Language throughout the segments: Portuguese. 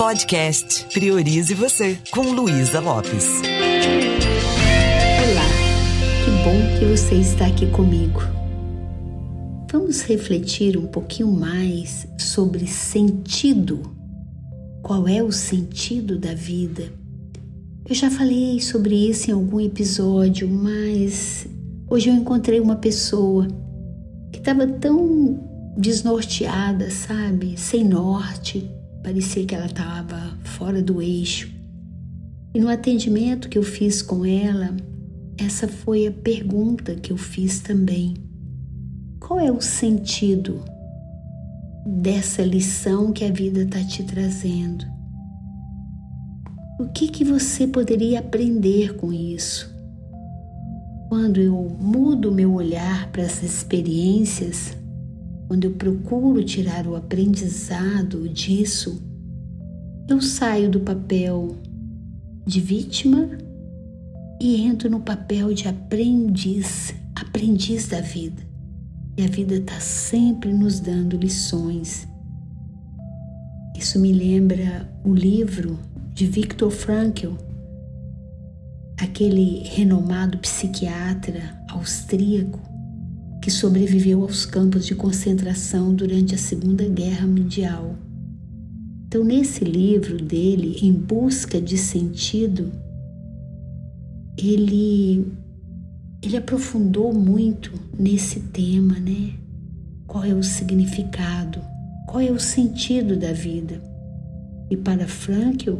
Podcast Priorize Você, com Luísa Lopes. Olá, que bom que você está aqui comigo. Vamos refletir um pouquinho mais sobre sentido. Qual é o sentido da vida? Eu já falei sobre isso em algum episódio, mas hoje eu encontrei uma pessoa que estava tão desnorteada, sabe? Sem norte Parecia que ela estava fora do eixo. E no atendimento que eu fiz com ela, essa foi a pergunta que eu fiz também. Qual é o sentido dessa lição que a vida está te trazendo? O que, que você poderia aprender com isso? Quando eu mudo meu olhar para essas experiências, quando eu procuro tirar o aprendizado disso, eu saio do papel de vítima e entro no papel de aprendiz, aprendiz da vida. E a vida está sempre nos dando lições. Isso me lembra o livro de Viktor Frankl, aquele renomado psiquiatra austríaco que sobreviveu aos campos de concentração durante a Segunda Guerra Mundial. Então, nesse livro dele, Em Busca de Sentido, ele, ele aprofundou muito nesse tema, né? Qual é o significado? Qual é o sentido da vida? E para Frankl,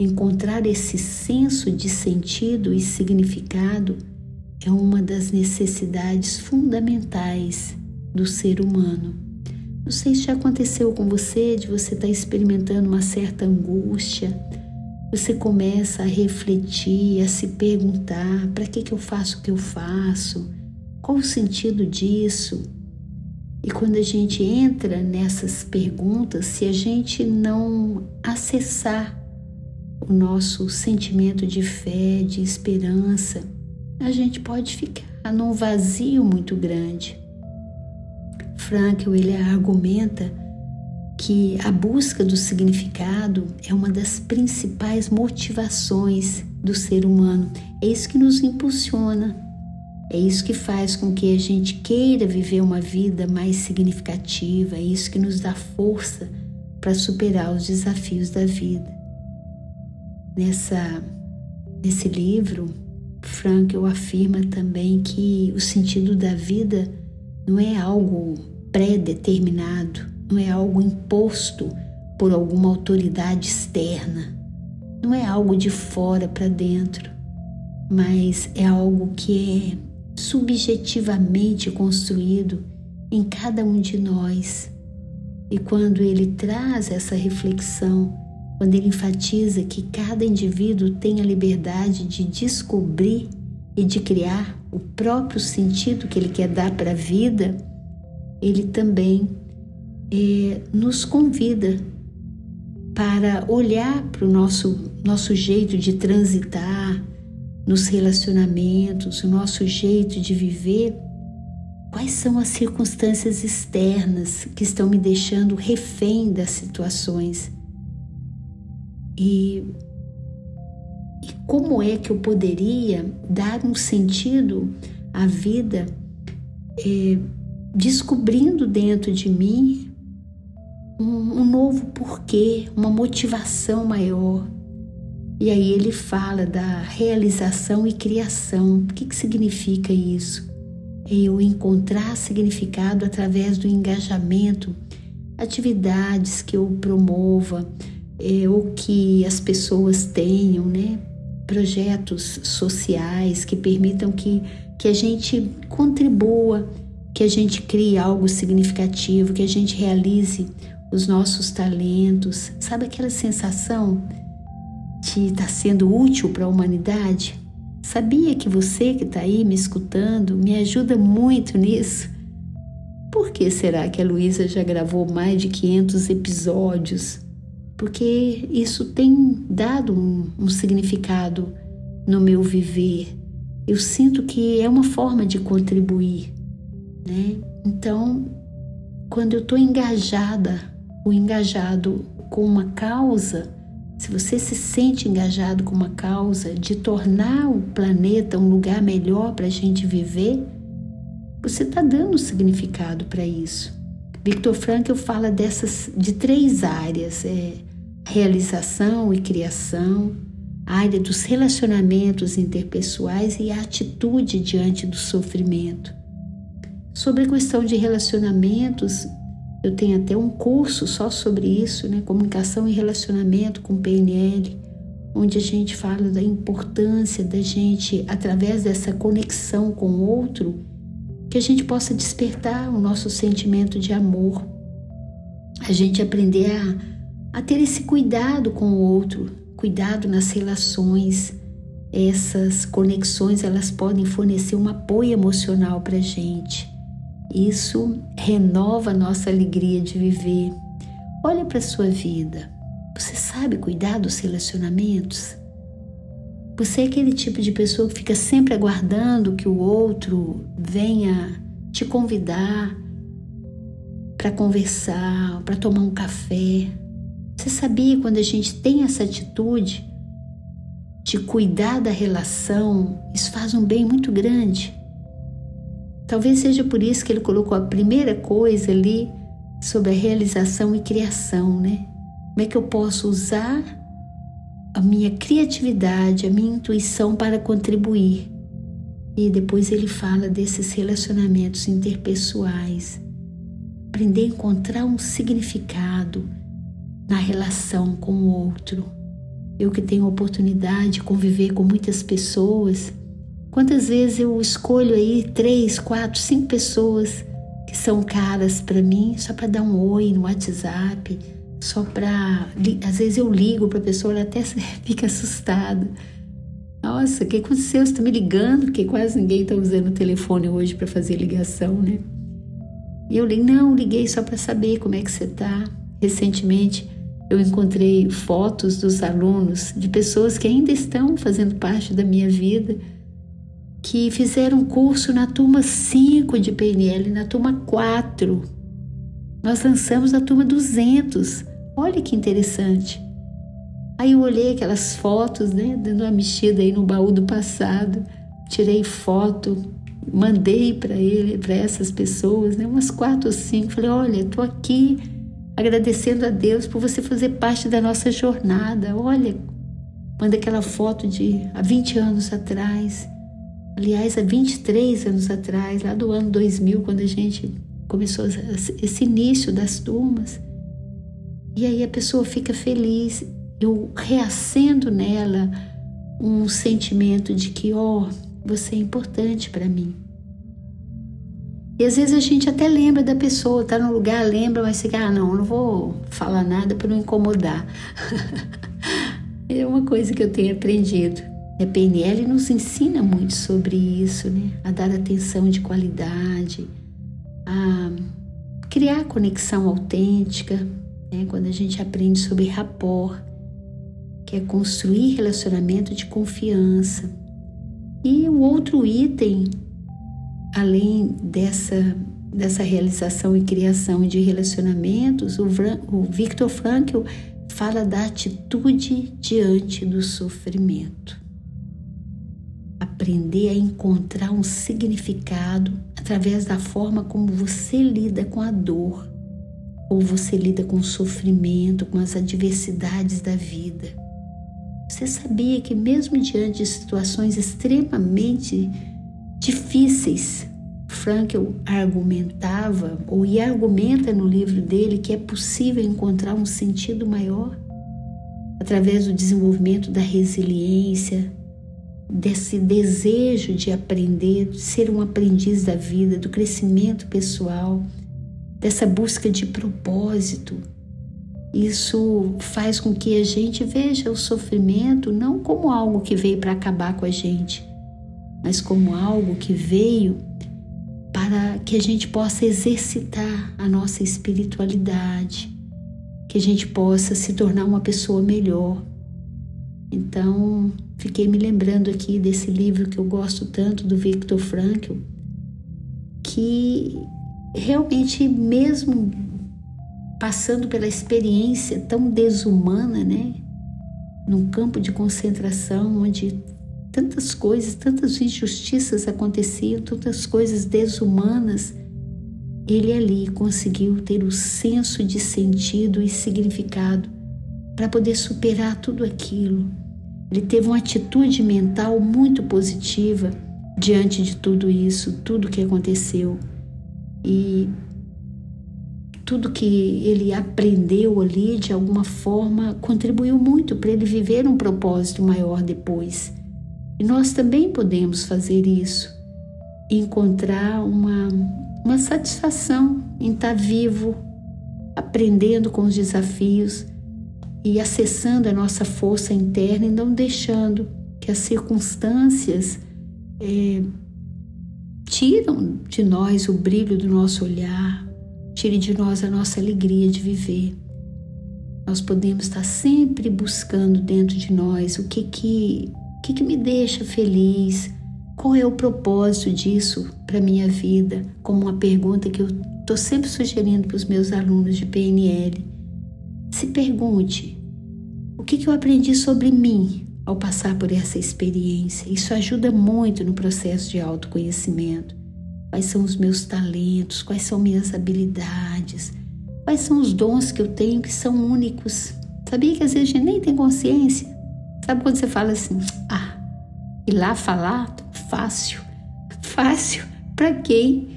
encontrar esse senso de sentido e significado é uma das necessidades fundamentais do ser humano. Não sei se já aconteceu com você de você estar tá experimentando uma certa angústia. Você começa a refletir, a se perguntar: para que, que eu faço o que eu faço? Qual o sentido disso? E quando a gente entra nessas perguntas, se a gente não acessar o nosso sentimento de fé, de esperança, a gente pode ficar num vazio muito grande. Frankl ele argumenta que a busca do significado é uma das principais motivações do ser humano. É isso que nos impulsiona. É isso que faz com que a gente queira viver uma vida mais significativa, é isso que nos dá força para superar os desafios da vida. Nessa nesse livro, Frankl afirma também que o sentido da vida não é algo pré-determinado, não é algo imposto por alguma autoridade externa, não é algo de fora para dentro, mas é algo que é subjetivamente construído em cada um de nós. E quando ele traz essa reflexão quando ele enfatiza que cada indivíduo tem a liberdade de descobrir e de criar o próprio sentido que ele quer dar para a vida, ele também é, nos convida para olhar para o nosso, nosso jeito de transitar nos relacionamentos, o nosso jeito de viver. Quais são as circunstâncias externas que estão me deixando refém das situações? E, e como é que eu poderia dar um sentido à vida é, descobrindo dentro de mim um, um novo porquê, uma motivação maior. E aí ele fala da realização e criação. O que, que significa isso? É eu encontrar significado através do engajamento, atividades que eu promova, é, ou que as pessoas tenham, né? Projetos sociais que permitam que, que a gente contribua, que a gente crie algo significativo, que a gente realize os nossos talentos. Sabe aquela sensação de estar tá sendo útil para a humanidade? Sabia que você que está aí me escutando me ajuda muito nisso? Por que será que a Luísa já gravou mais de 500 episódios porque isso tem dado um, um significado no meu viver. Eu sinto que é uma forma de contribuir, né? Então, quando eu estou engajada, o engajado, com uma causa, se você se sente engajado com uma causa de tornar o planeta um lugar melhor para a gente viver, você está dando significado para isso. Victor Frankl fala dessas de três áreas: é, realização e criação, a área dos relacionamentos interpessoais e a atitude diante do sofrimento. Sobre a questão de relacionamentos, eu tenho até um curso só sobre isso, né? Comunicação e relacionamento com PNL, onde a gente fala da importância da gente, através dessa conexão com o outro, que a gente possa despertar o nosso sentimento de amor, a gente aprender a, a ter esse cuidado com o outro, cuidado nas relações. Essas conexões elas podem fornecer um apoio emocional para a gente. Isso renova a nossa alegria de viver. Olha para a sua vida. Você sabe cuidar dos relacionamentos? Você é aquele tipo de pessoa que fica sempre aguardando que o outro venha te convidar para conversar, para tomar um café. Você sabia quando a gente tem essa atitude de cuidar da relação, isso faz um bem muito grande. Talvez seja por isso que ele colocou a primeira coisa ali sobre a realização e criação, né? Como é que eu posso usar a minha criatividade, a minha intuição para contribuir. E depois ele fala desses relacionamentos interpessoais. Aprender a encontrar um significado na relação com o outro. Eu que tenho a oportunidade de conviver com muitas pessoas, quantas vezes eu escolho aí três, quatro, cinco pessoas que são caras para mim só para dar um oi no WhatsApp, só para. Às vezes eu ligo para a pessoa, ela até fica assustada. Nossa, o que aconteceu? Você está me ligando? Porque quase ninguém está usando o telefone hoje para fazer ligação, né? E eu ligo, não, liguei só para saber como é que você está. Recentemente eu encontrei fotos dos alunos, de pessoas que ainda estão fazendo parte da minha vida, que fizeram curso na turma 5 de PNL, na turma 4. Nós lançamos a turma 200. Olha que interessante. Aí eu olhei aquelas fotos, né, dando uma mexida aí no baú do passado, tirei foto, mandei para ele, para essas pessoas, né, umas quatro ou cinco. Falei: olha, estou aqui agradecendo a Deus por você fazer parte da nossa jornada. Olha, manda aquela foto de há 20 anos atrás. Aliás, há 23 anos atrás, lá do ano 2000, quando a gente começou esse início das turmas. E aí a pessoa fica feliz, eu reacendo nela um sentimento de que, ó, oh, você é importante para mim. E às vezes a gente até lembra da pessoa, tá no lugar, lembra, mas fica, ah, não, não vou falar nada para não incomodar. é uma coisa que eu tenho aprendido. A PNL nos ensina muito sobre isso, né? A dar atenção de qualidade, a criar conexão autêntica, né? quando a gente aprende sobre rapport, que é construir relacionamento de confiança. E o outro item, além dessa, dessa realização e criação de relacionamentos, o, o Viktor Frankl fala da atitude diante do sofrimento. Aprender a encontrar um significado através da forma como você lida com a dor ou você lida com o sofrimento, com as adversidades da vida. Você sabia que, mesmo diante de situações extremamente difíceis, Frankl argumentava, ou e argumenta no livro dele, que é possível encontrar um sentido maior através do desenvolvimento da resiliência, desse desejo de aprender, de ser um aprendiz da vida, do crescimento pessoal dessa busca de propósito. Isso faz com que a gente veja o sofrimento não como algo que veio para acabar com a gente, mas como algo que veio para que a gente possa exercitar a nossa espiritualidade, que a gente possa se tornar uma pessoa melhor. Então, fiquei me lembrando aqui desse livro que eu gosto tanto do Viktor Frankl, que realmente mesmo passando pela experiência tão desumana, né? Num campo de concentração onde tantas coisas, tantas injustiças aconteciam, tantas coisas desumanas, ele ali conseguiu ter o senso de sentido e significado para poder superar tudo aquilo. Ele teve uma atitude mental muito positiva diante de tudo isso, tudo que aconteceu. E tudo que ele aprendeu ali, de alguma forma, contribuiu muito para ele viver um propósito maior depois. E nós também podemos fazer isso, encontrar uma, uma satisfação em estar vivo, aprendendo com os desafios e acessando a nossa força interna e não deixando que as circunstâncias é, tiram de nós o brilho do nosso olhar, tire de nós a nossa alegria de viver. Nós podemos estar sempre buscando dentro de nós o que que, que, que me deixa feliz, qual é o propósito disso para minha vida, como uma pergunta que eu estou sempre sugerindo para os meus alunos de PNL. Se pergunte: o que, que eu aprendi sobre mim ao passar por essa experiência? Isso ajuda muito no processo de autoconhecimento quais são os meus talentos, quais são minhas habilidades, quais são os dons que eu tenho que são únicos. Sabia que às vezes a gente nem tem consciência? Sabe quando você fala assim, ah, e lá falar, fácil, fácil para quem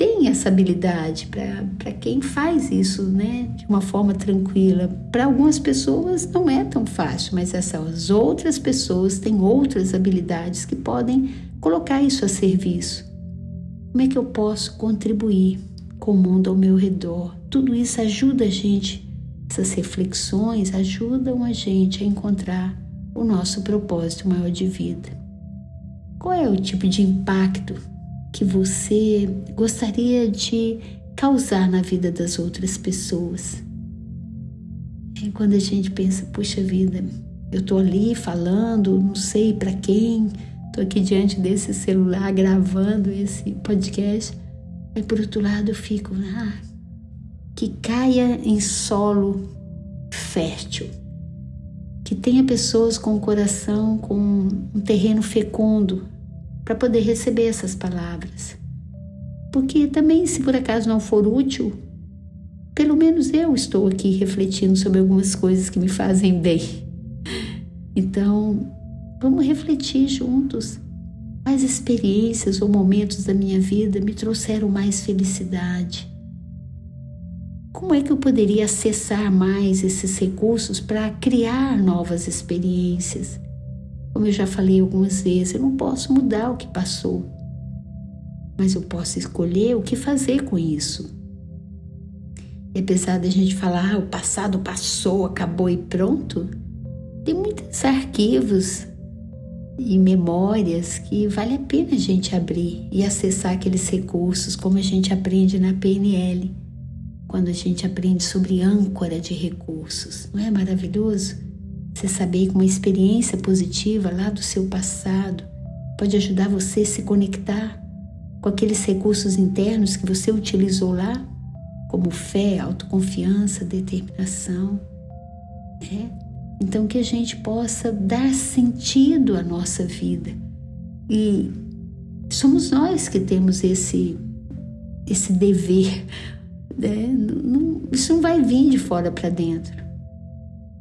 tem essa habilidade, para quem faz isso, né, de uma forma tranquila. Para algumas pessoas não é tão fácil, mas essas outras pessoas têm outras habilidades que podem colocar isso a serviço. Como é que eu posso contribuir com o mundo ao meu redor? Tudo isso ajuda a gente, essas reflexões ajudam a gente a encontrar o nosso propósito maior de vida. Qual é o tipo de impacto que você gostaria de causar na vida das outras pessoas? É quando a gente pensa, puxa vida, eu estou ali falando, não sei para quem, Estou aqui diante desse celular gravando esse podcast. E por outro lado eu fico, ah, que caia em solo fértil, que tenha pessoas com o coração, com um terreno fecundo para poder receber essas palavras. Porque também, se por acaso não for útil, pelo menos eu estou aqui refletindo sobre algumas coisas que me fazem bem. Então, Vamos refletir juntos. Quais experiências ou momentos da minha vida me trouxeram mais felicidade? Como é que eu poderia acessar mais esses recursos para criar novas experiências? Como eu já falei algumas vezes, eu não posso mudar o que passou, mas eu posso escolher o que fazer com isso. E apesar da gente falar, ah, o passado passou, acabou e pronto, tem muitos arquivos e memórias que vale a pena a gente abrir e acessar aqueles recursos, como a gente aprende na PNL, quando a gente aprende sobre âncora de recursos. Não é maravilhoso? Você saber que uma experiência positiva lá do seu passado pode ajudar você a se conectar com aqueles recursos internos que você utilizou lá, como fé, autoconfiança, determinação. É então, que a gente possa dar sentido à nossa vida. E somos nós que temos esse, esse dever. Né? Não, isso não vai vir de fora para dentro.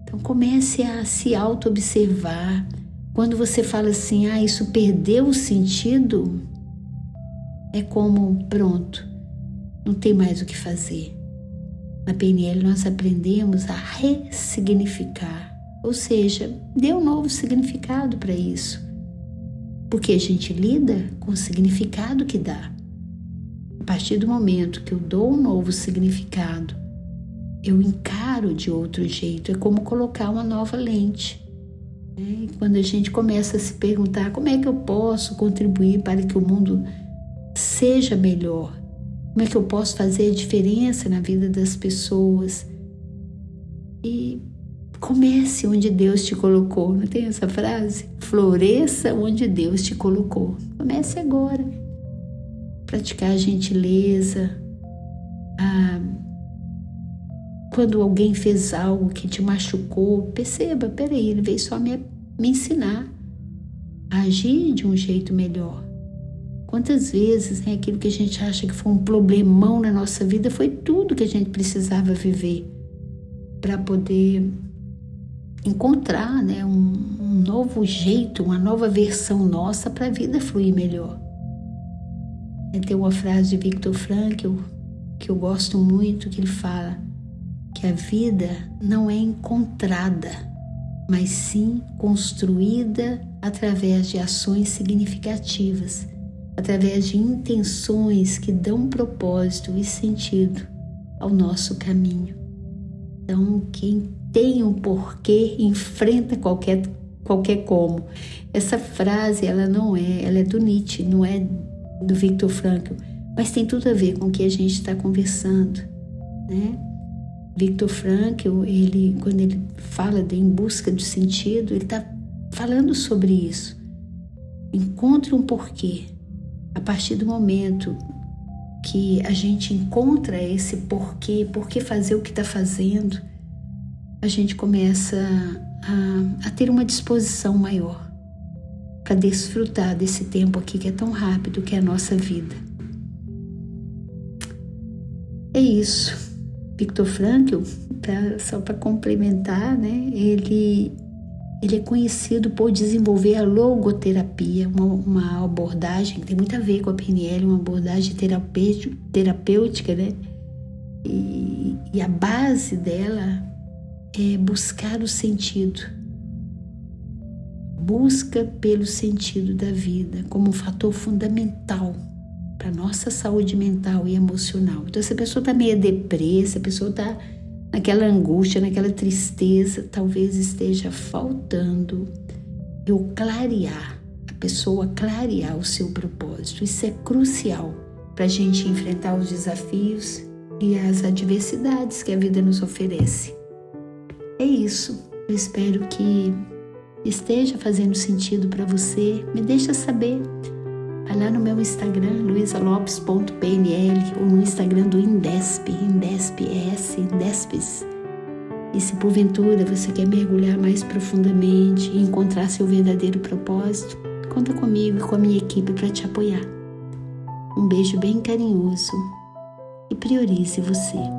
Então, comece a se auto-observar. Quando você fala assim, ah, isso perdeu o sentido, é como, pronto, não tem mais o que fazer. Na PNL, nós aprendemos a ressignificar ou seja, dê um novo significado para isso. Porque a gente lida com o significado que dá. A partir do momento que eu dou um novo significado, eu encaro de outro jeito. É como colocar uma nova lente. Né? Quando a gente começa a se perguntar como é que eu posso contribuir para que o mundo seja melhor, como é que eu posso fazer diferença na vida das pessoas. E Comece onde Deus te colocou. Não tem essa frase? Floresça onde Deus te colocou. Comece agora. Praticar a gentileza, a quando alguém fez algo que te machucou, perceba, peraí, ele veio só me, me ensinar a agir de um jeito melhor. Quantas vezes né, aquilo que a gente acha que foi um problemão na nossa vida foi tudo que a gente precisava viver para poder encontrar né, um, um novo jeito, uma nova versão nossa para a vida fluir melhor. Tem uma frase de Viktor Frankl que eu gosto muito, que ele fala que a vida não é encontrada, mas sim construída através de ações significativas, através de intenções que dão propósito e sentido ao nosso caminho. Então, quem tem um porquê enfrenta qualquer qualquer como. Essa frase ela não é, ela é do Nietzsche, não é do Viktor Frankl, mas tem tudo a ver com o que a gente está conversando, né? Viktor Frankl, ele, quando ele fala de em busca do sentido, ele está falando sobre isso. Encontre um porquê. A partir do momento que a gente encontra esse porquê, por que fazer o que está fazendo, a gente começa a, a ter uma disposição maior para desfrutar desse tempo aqui que é tão rápido, que é a nossa vida. É isso. Victor Frankl, pra, só para complementar, né, ele, ele é conhecido por desenvolver a logoterapia, uma, uma abordagem que tem muito a ver com a PNL, uma abordagem terapêutica, né? E, e a base dela é buscar o sentido busca pelo sentido da vida como um fator fundamental para nossa saúde mental e emocional. Então, se a pessoa está meio deprê, se a pessoa está naquela angústia, naquela tristeza, talvez esteja faltando eu clarear, a pessoa clarear o seu propósito. Isso é crucial para a gente enfrentar os desafios e as adversidades que a vida nos oferece. É isso. Eu espero que esteja fazendo sentido para você, me deixa saber. Vai lá no meu Instagram, luisalopes.pnl ou no Instagram do Indesp, IndespS, Indespes. E se porventura você quer mergulhar mais profundamente e encontrar seu verdadeiro propósito, conta comigo e com a minha equipe para te apoiar. Um beijo bem carinhoso e priorize você.